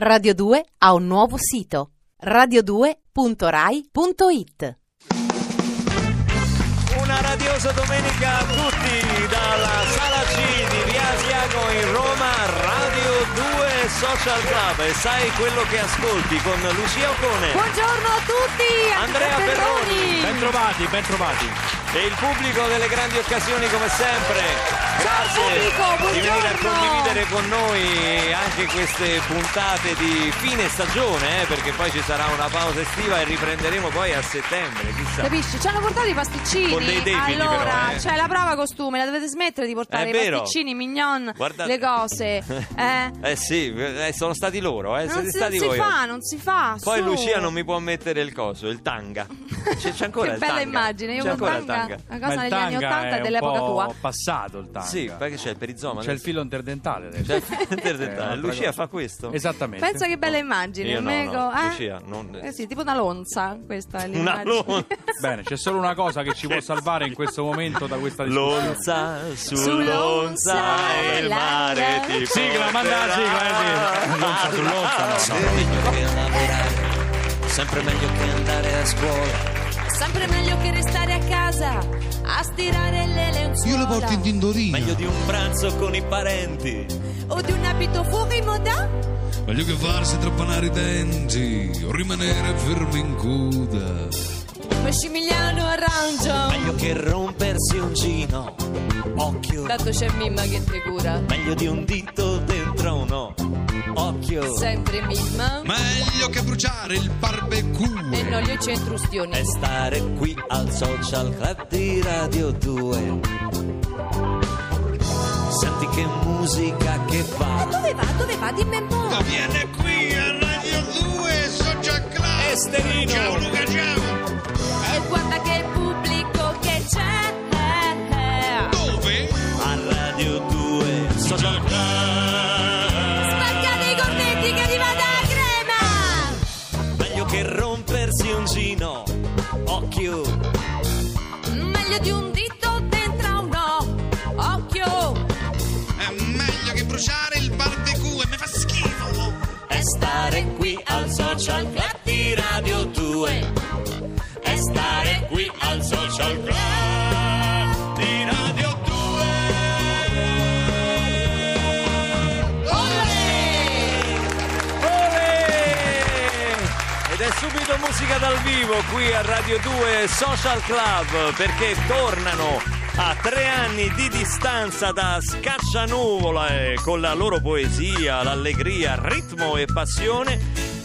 Radio 2 ha un nuovo sito radio2.rai.it Una radiosa domenica a tutti dalla Sala C di Via Asiago in Roma, Radio 2 Social Club. E sai quello che ascolti con Lucia Ocone Buongiorno a tutti! Andrea Perroni. Ben trovati, ben trovati. E il pubblico delle grandi occasioni come sempre. Grazie pubblico, di venire a condividere con noi anche queste puntate di fine stagione, eh, perché poi ci sarà una pausa estiva e riprenderemo poi a settembre, chissà. Capisci? Ci hanno portato i pasticcini. Con dei debiti, allora, però, eh. c'è la prova costume, la dovete smettere di portare i pasticcini, mignon, Guardate- le cose. Eh? Eh sì, eh, sono stati loro, eh, non siete si, stati non si fa, non si fa. Poi su. Lucia non mi può mettere il coso, il tanga. C'è, c'è ancora che il bella tanga. immagine, io c'è con il tanga, tanga. una cosa il negli anni tanga 80 è un dell'epoca po' tua. passato il tanga. Sì, perché c'è il perizoma. C'è il filo interdentale adesso. C'è il filo interdentale. Eh, Lucia fa questo? Esattamente. Pensa che bella immagine, Io no, Mego, no, eh? Lucia, non- Eh sì, tipo una lonza, questa è Una l'immagine. lonza. Bene, c'è solo una cosa che ci può salvare in questo momento da questa discussione. Lonza, su Su Lonza Lonza e il mare ti Sigla, manda la sigla, sì. Lonza su Lonza, no, no. meglio che lavorare, sempre meglio che andare a scuola. Sempre meglio che restare a casa a stirare le lenzuola. Io le porto in tintorina. Meglio di un pranzo con i parenti. O di un abito fuori moda. Meglio che farsi trappanare i denti o rimanere fermi in coda. Massimiliano arrangia. Meglio che rompersi un gino. Occhio, Tanto c'è Mimma che te cura. meglio di un dito dentro uno. Occhio, Sempre Mimma. Meglio che bruciare il barbecue. E non gli centrustioni. è stare qui al social club di Radio 2. Senti che musica che va. Dove va? Dove va? Dimmi un po'. Viene qui a Radio 2 Social Club. Esterino. Ciao Luca, ciao. E guarda che Occhio, Meglio di un dito dentro uno. Occhio. È meglio che bruciare il barbecue. Mi fa schifo. è stare qui al social club di Radio 2. È stare qui al social club musica dal vivo qui a Radio 2 Social Club perché tornano a tre anni di distanza da Scaccianuvole con la loro poesia, l'allegria, ritmo e passione.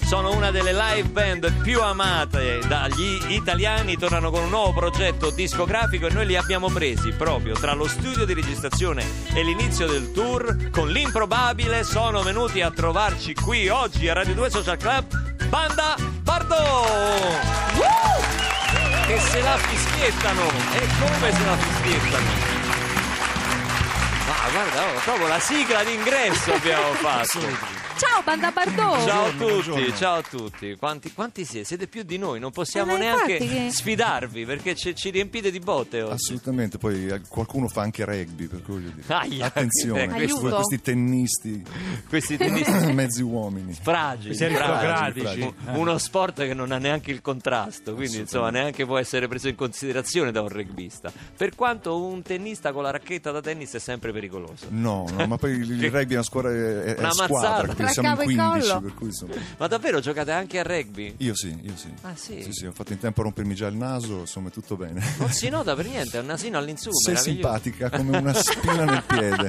Sono una delle live band più amate dagli italiani, tornano con un nuovo progetto discografico e noi li abbiamo presi proprio tra lo studio di registrazione e l'inizio del tour. Con l'improbabile sono venuti a trovarci qui oggi a Radio 2 Social Club Banda Bardot! Che se la fischiettano! E come se la fischiettano! Ma guarda, oh, proprio la sigla d'ingresso abbiamo fatto! Ciao, Banda Bardot. Ciao a tutti, buongiorno. ciao a tutti. Quanti, quanti siete? Siete più di noi, non possiamo Eh, neanche che- sfidarvi perché ci, ci riempite di botte oggi. Assolutamente, poi qualcuno fa anche rugby, per cui voglio dire. Aia. attenzione, Eh, questi tennisti, Questi tennisti mezzi uomini. fragili, fragili. democratici. Un- uno sport che non ha neanche il contrasto, quindi insomma neanche può essere preso in considerazione da un rugbista. Per quanto un tennista con la racchetta da tennis è sempre pericoloso. No, no, ma poi il rugby è una squadra, è, è Una a squadra, quindi siamo in capo e 15, collo. per cui insomma. Ma davvero giocate anche a rugby? Io sì, io sì. Ah, sì? Sì, sì, ho fatto in tempo a rompermi già il naso, insomma è tutto bene. Non si nota per niente, è un nasino all'insù. Sei simpatica come una spina nel piede.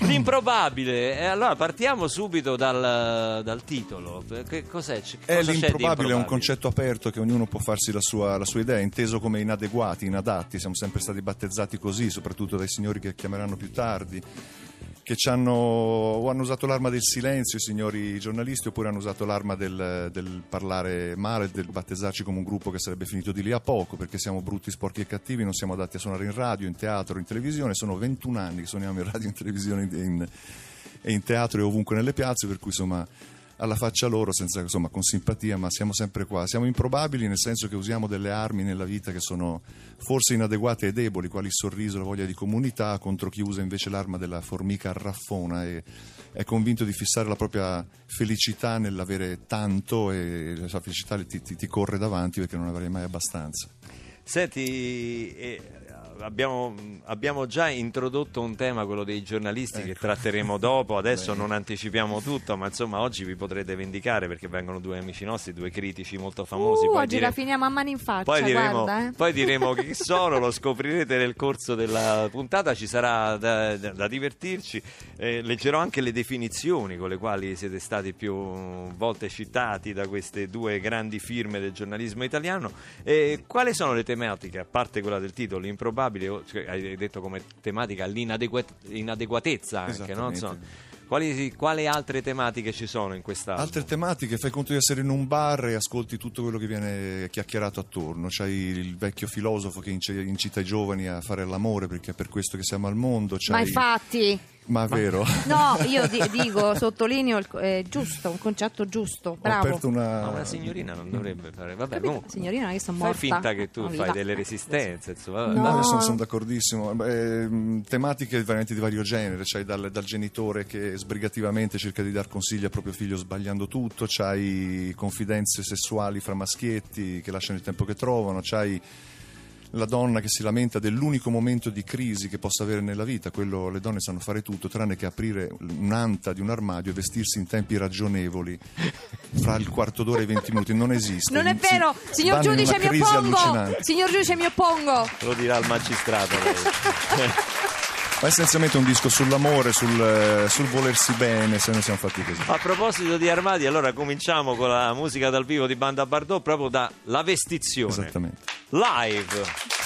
L'improbabile. E allora partiamo subito dal, dal titolo. Che cos'è? Che È l'improbabile, è un concetto aperto che ognuno può farsi la sua, la sua idea, inteso come inadeguati, inadatti, siamo sempre stati battezzati così, soprattutto dai signori che chiameranno più tardi. che ci hanno, o hanno usato l'arma del silenzio i signori giornalisti oppure hanno usato l'arma del, del parlare male, del battezzarci come un gruppo che sarebbe finito di lì a poco perché siamo brutti, sporchi e cattivi, non siamo adatti a suonare in radio, in teatro, in televisione, sono 21 anni che suoniamo in radio, in televisione in- e in teatro e ovunque nelle piazze, per cui insomma alla faccia loro, senza, insomma, con simpatia, ma siamo sempre qua. Siamo improbabili nel senso che usiamo delle armi nella vita che sono forse inadeguate e deboli, quali il sorriso, la voglia di comunità, contro chi usa invece l'arma della formica arraffona e è convinto di fissare la propria felicità nell'avere tanto e la felicità ti, ti- ti corre davanti perché non avrai mai abbastanza. Senti, eh, abbiamo, abbiamo già introdotto un tema, quello dei giornalisti, che tratteremo dopo. Adesso non anticipiamo tutto, ma insomma oggi vi potrete vendicare perché vengono due amici nostri, due critici molto famosi. Uh, Poi oggi dire- la finiamo a mani in faccia, Poi diremo, guarda. eh. poi diremo chi sono, lo scoprirete nel corso della puntata, ci sarà da, da- da divertirci. Eh, leggerò anche le definizioni con le quali siete stati più volte citati da queste due grandi firme del giornalismo italiano. Eh, quali sono le tematiche, a parte quella del titolo, improbabile, o- cioè, hai detto come tematica l'inadeguatezza anche, no? Insomma, quali, quali altre tematiche ci sono in questa Altre tematiche, fai conto di essere in un bar e ascolti tutto quello che viene chiacchierato attorno. C'hai il vecchio filosofo che incita i giovani a fare l'amore perché è per questo che siamo al mondo. Ma C'hai... infatti, Ma è vero. no, io di- dico, sottolineo, il, è giusto, un concetto giusto, Ho bravo. aperto una... Ma una signorina non dovrebbe fare. Vabbè, Capito? comunque. Signorina, che sono Fai morta. finta che tu fai delle resistenze, insomma. No. No, io sono, sono d'accordissimo. Beh, mh, tematiche veramente di vario genere, c'hai dal, dal genitore che sbrigativamente cerca di dar consigli al proprio figlio sbagliando tutto, c'hai confidenze sessuali fra maschietti che lasciano il tempo che trovano, c'hai la donna che si lamenta dell'unico momento di crisi che possa avere nella vita, quello le donne sanno fare tutto tranne che aprire un'anta di un armadio e vestirsi in tempi ragionevoli fra il quarto d'ora e i 20 minuti, non esiste. Non è Si- vero, signor giudice, mi oppongo. Signor giudice, mi oppongo. Lo dirà il magistrato. Ma essenzialmente un disco sull'amore, sul, eh, sul volersi bene, se noi siamo fatti così. A proposito di armadi, allora cominciamo con la musica dal vivo di Banda Bardot proprio da La Vestizione. Esattamente. Live.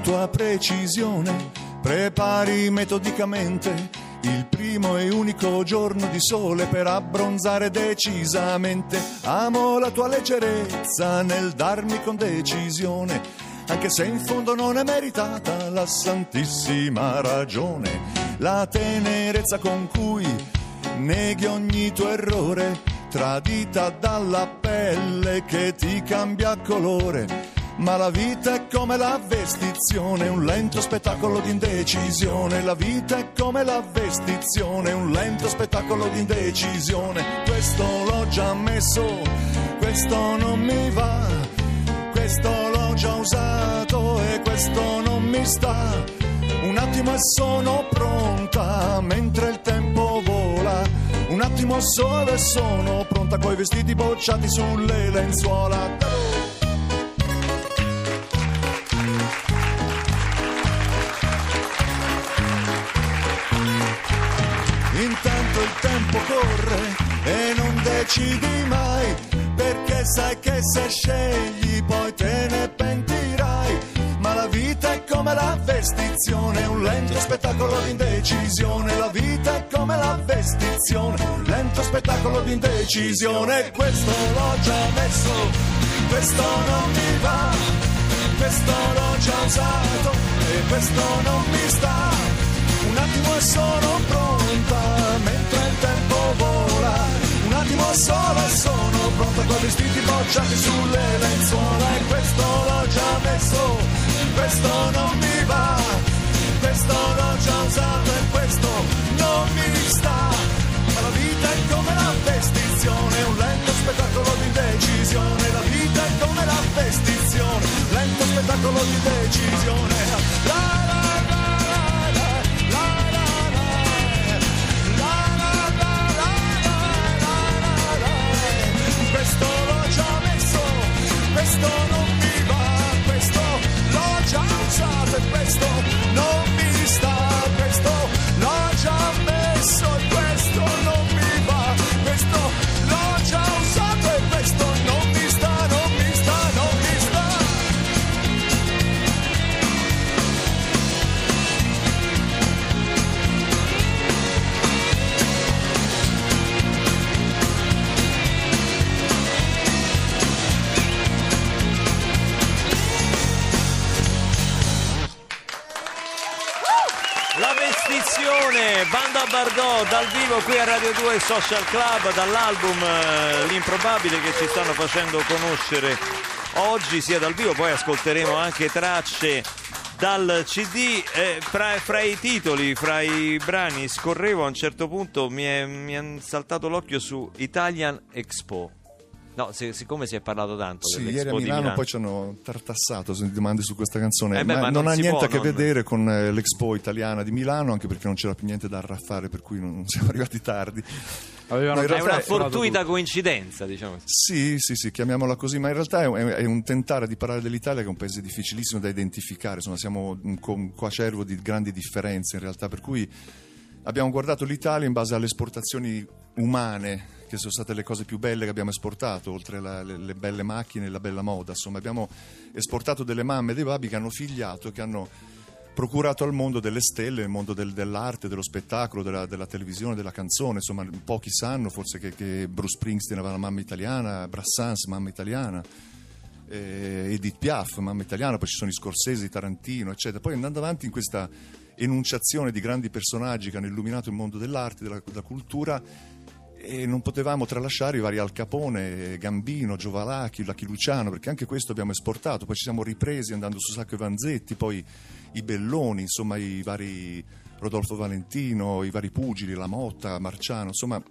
Tua precisione, prepari metodicamente il primo e unico giorno di sole per abbronzare decisamente. Amo la tua leggerezza nel darmi con decisione, anche se in fondo non è meritata la santissima ragione. La tenerezza con cui neghi ogni tuo errore, tradita dalla pelle che ti cambia colore. Ma la vita come la vestizione, un lento spettacolo di indecisione. La vita è come la vestizione, un lento spettacolo di indecisione. Questo l'ho già messo, questo non mi va. Questo l'ho già usato e questo non mi sta. Un attimo e sono pronta mentre il tempo vola. Un attimo solo e sono pronta coi vestiti bocciati sulle lenzuola. Il tempo corre e non decidi mai, perché sai che se scegli poi te ne pentirai. Ma la vita è come la vestizione, un lento spettacolo di indecisione. La vita è come la vestizione, un lento spettacolo di indecisione. Questo l'ho già messo, questo non mi va, questo l'ho già usato e questo non mi sta. Un attimo e sono pronta mentre attimo solo e sono pronta con i vestiti bocciati sulle lenzuola. E questo l'ho già messo, questo non mi va. Questo l'ho già usato e questo non mi sta. Ma la vita è come la vestizione, un lento spettacolo di decisione. La vita è come la vestizione, lento spettacolo di decisione. La, Simone, Banda Bardot dal vivo qui a Radio 2 Social Club dall'album eh, L'improbabile che ci stanno facendo conoscere oggi sia dal vivo, poi ascolteremo anche tracce dal CD eh, fra, fra i titoli, fra i brani scorrevo a un certo punto mi è, mi è saltato l'occhio su Italian Expo. No, se- siccome si è parlato tanto Sì, ieri a di Milano, Milano. poi ci hanno tartassato se mi domandi su questa canzone, Eh beh, ma, ma non, non ha niente può a che non- vedere con eh, l'Expo italiana di Milano, anche perché non c'era più niente da raffare, per cui non, siamo arrivati tardi. Avevano No, È una fortuita coincidenza, diciamo. Sì, sì, sì, chiamiamola così, ma in realtà è un, è un tentare di parlare dell'Italia che è un paese difficilissimo da identificare, insomma siamo un, un coacervo di grandi differenze in realtà, per cui abbiamo guardato l'Italia in base alle esportazioni umane, che sono state le cose più belle che abbiamo esportato, oltre la- le, le belle macchine e la bella moda, insomma abbiamo esportato delle mamme e dei babi che hanno figliato, che hanno procurato al mondo delle stelle, nel mondo del- dell'arte, dello spettacolo, della, della televisione, della canzone. Insomma, pochi sanno forse che, che Bruce Springsteen aveva la mamma italiana, Brassans, mamma italiana, eh, Edith Piaf, mamma italiana, poi ci sono i Scorsese, Tarantino, eccetera. Poi andando avanti in questa enunciazione di grandi personaggi che hanno illuminato il mondo dell'arte, della, della cultura, e non potevamo tralasciare i vari Al Capone, Gambino, Giovalachi, Lucky Luciano, perché anche questo abbiamo esportato, poi ci siamo ripresi andando su Sacco e Vanzetti, poi i Belloni, insomma i vari Rodolfo Valentino, i vari pugili, la Motta, Marciano, insomma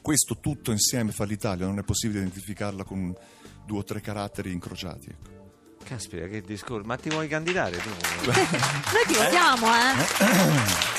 questo tutto insieme fa l'Italia, non è possibile identificarla con due o tre caratteri incrociati. ecco. Caspita, che discorso. Ma ti vuoi candidare tu? Noi ti votiamo, eh?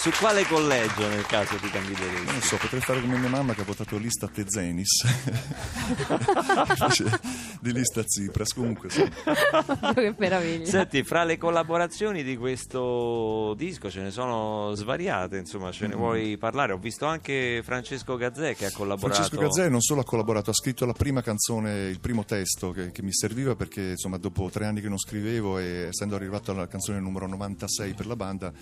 Su quale collegio nel caso ti candideresti? Non so, potrei fare come mia mamma che ha votato lista Tezenis, invece di lista Tsipras, comunque sì. che meraviglia. Senti, fra le collaborazioni di questo disco ce ne sono svariate, insomma, ce ne vuoi parlare? Ho visto anche Francesco Gazzè che ha collaborato. Francesco Gazzè non solo ha collaborato, ha scritto la prima canzone, il primo testo che, che mi serviva perché insomma dopo tre anni che non scrivevo e essendo arrivato alla canzone numero 96 per la banda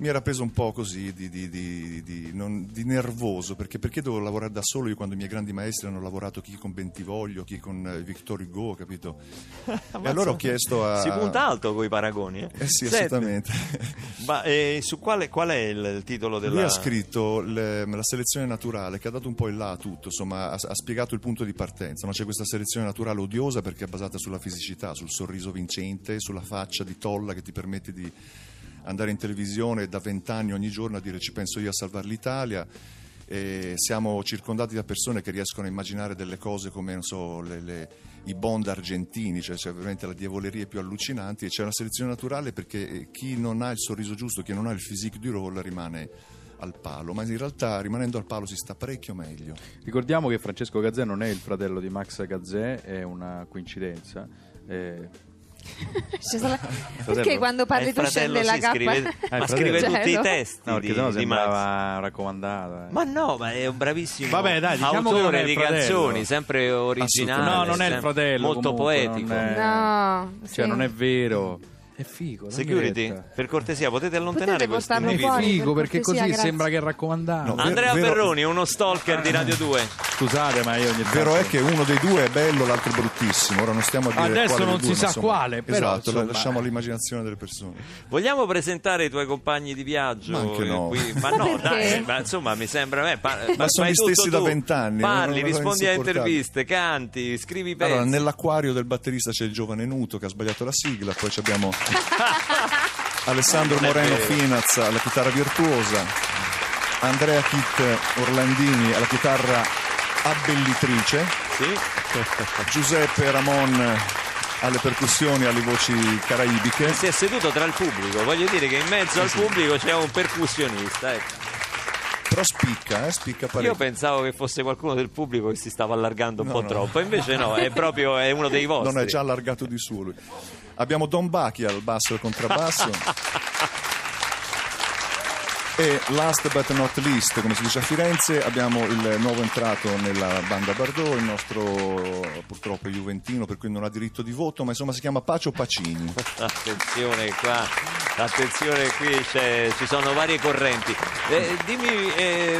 mi era preso un po' così di, di- di- di- non- di nervoso perché, perché dovevo lavorare da solo io quando i miei grandi maestri hanno lavorato chi con Bentivoglio, chi con eh, Victor Hugo, capito? e allora ho chiesto a... Si punta alto con i paragoni. Eh, Eh sì, Senti, assolutamente. Ma eh, su quale, qual è il, il titolo della... Lui ha scritto le- la selezione naturale che ha dato un po' il là a tutto, insomma ha, ha spiegato il punto di partenza. No? C'è questa selezione naturale odiosa perché è basata sulla fisicità, sul sorriso vincente, sulla faccia di tolla che ti permette di andare in televisione da vent'anni ogni giorno a dire ci penso io a salvare l'Italia. E siamo circondati da persone che riescono a immaginare delle cose come so, le- le- i bond argentini, cioè c'è veramente la diavolerie più allucinanti e c'è una selezione naturale perché eh, chi non ha il sorriso giusto, chi non ha il physique du role rimane al palo, ma in realtà rimanendo al palo si sta parecchio meglio. Ricordiamo che Francesco Gazzè non è il fratello di Max Gazzè, è una coincidenza. Eh, Perché quando parli il tu scende la K? scrive, il ma scrive tutti i Certo. testi no, perché di, di sembrava raccomandato. eh. Ma no, ma è un bravissimo Vabbè, dai, diciamo autore di fratello. canzoni, sempre originale. No, non è il fratello, Molto comunque, poetico. è- No, Cioè, sì. non è vero. È figo. Security, retta. per cortesia, potete allontanare Potete questo portarlo È individuo? fuori, figo per perché cortesia, così grazie. sembra che è raccomandato. No, Andrea vero- Ferroni, uno stalker di Radio 2. Scusate, ma io ogni Vero è che uno dei due è bello, l'altro è bruttissimo. Ora non stiamo a dire Adesso quale dei non due, si ma sa insomma, quale, però, Esatto, insomma. lasciamo all'immaginazione delle persone. Vogliamo presentare i tuoi compagni di viaggio? Ma anche no. qui? Ma no, Perché? dai, ma insomma, mi sembra. eh, pa- Ma sono fai gli stessi da tu. vent'anni, Parli, non- non- rispondi a interviste, canti, scrivi pezzi. Allora, nell'acquario del batterista c'è il giovane Nuto che ha sbagliato la sigla, poi ci abbiamo Alessandro Moreno. Finaz alla chitarra virtuosa, Andrea Kit Orlandini alla chitarra abbellitrice, Sì. Giuseppe Ramon alle percussioni, alle voci caraibiche. Si è seduto tra il pubblico, voglio dire che in mezzo al pubblico c'è un percussionista. ecco. Però spicca, eh, spicca Io parecchio. pensavo che fosse qualcuno del pubblico che si stava allargando un No, po' no. troppo, invece no, è proprio è uno dei vostri. Non è già allargato di suo lui. Abbiamo Don Bachi al basso e al contrabbasso. E last but not least, come si dice a Firenze, abbiamo il nuovo entrato nella banda Bardot, il nostro purtroppo è Juventino, per cui non ha diritto di voto, ma insomma si chiama Pacio Pacini. Attenzione qua, attenzione qui ci sono varie correnti. Eh, dimmi eh,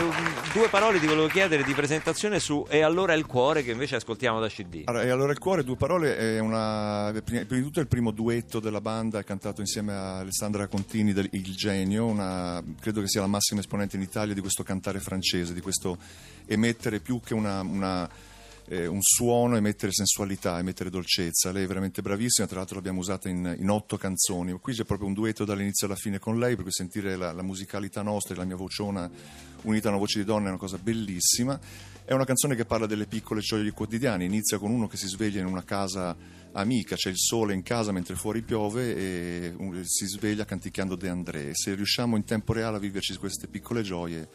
due parole ti volevo chiedere di presentazione su E allora il cuore che invece ascoltiamo da CD. Allora, e allora il cuore, due parole, è una, prima di tutto è il primo duetto della banda, cantato insieme a Alessandra Contini del Il Genio, una- credo che sia la massima esponente in Italia di questo cantare francese, di questo emettere più che una- una, eh, un suono, emettere sensualità, emettere dolcezza. Lei è veramente bravissima, tra l'altro l'abbiamo usata in, in otto canzoni. Qui c'è proprio un duetto dall'inizio alla fine con lei, perché sentire la, la musicalità nostra e la mia vociona unita a una voce di donna è una cosa bellissima. È una canzone che parla delle piccole gioie quotidiane, inizia con uno che si sveglia in una casa amica, c'è il sole in casa mentre fuori piove e si sveglia canticchiando De André. Se riusciamo in tempo reale a viverci queste piccole gioie,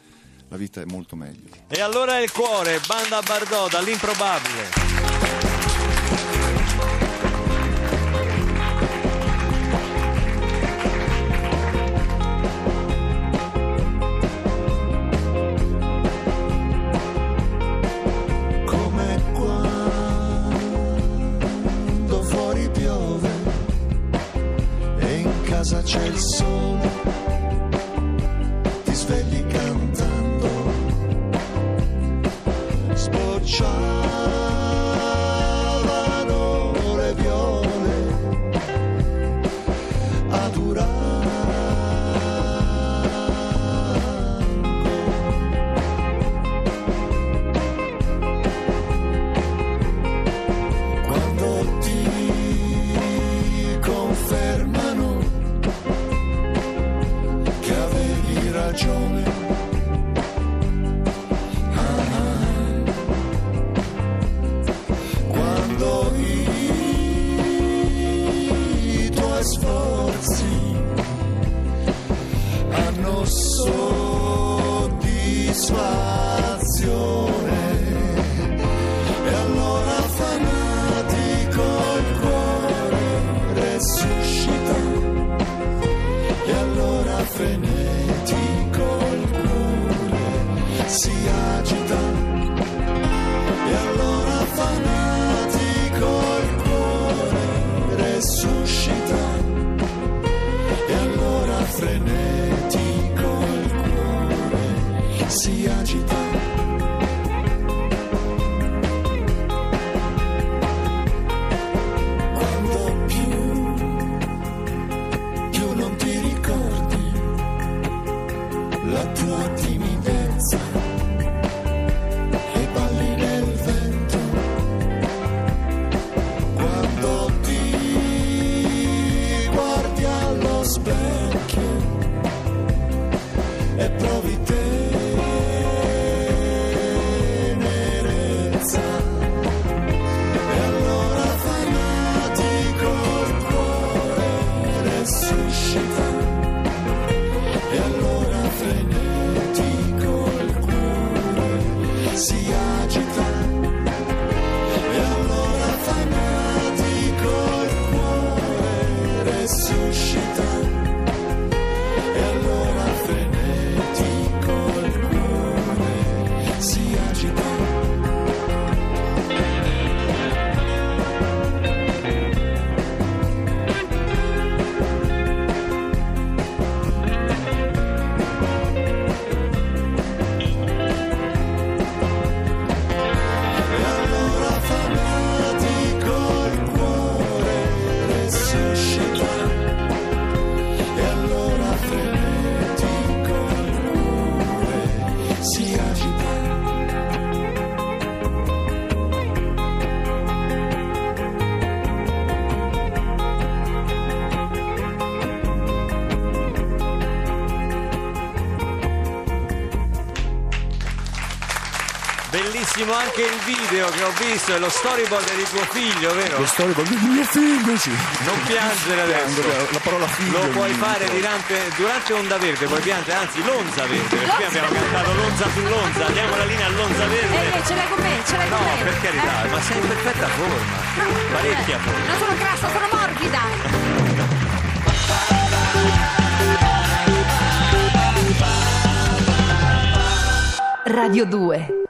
la vita è molto meglio. E allora il cuore, banda Bardot dall'improbabile. Bellissimo anche il video che ho visto, è lo storyboard di tuo figlio, vero? Lo storyboard di mio figlio, sì. Non piangere adesso. La parola figlio. Lo puoi fare durante, durante Onda Verde, puoi piangere, anzi l'Onza Verde, perché qui abbiamo cantato l'Onza sull'Onza, diamo la linea all'Onza Eh, Verde. eh, ce l'hai con me, ce l'hai No, con me. per carità, Eh. ma sei in perfetta forma, parecchia forma. Non sono grassa, sono morbida. Radio 2.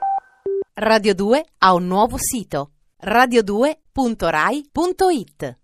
Radio 2 ha un nuovo sito radio2.rai.it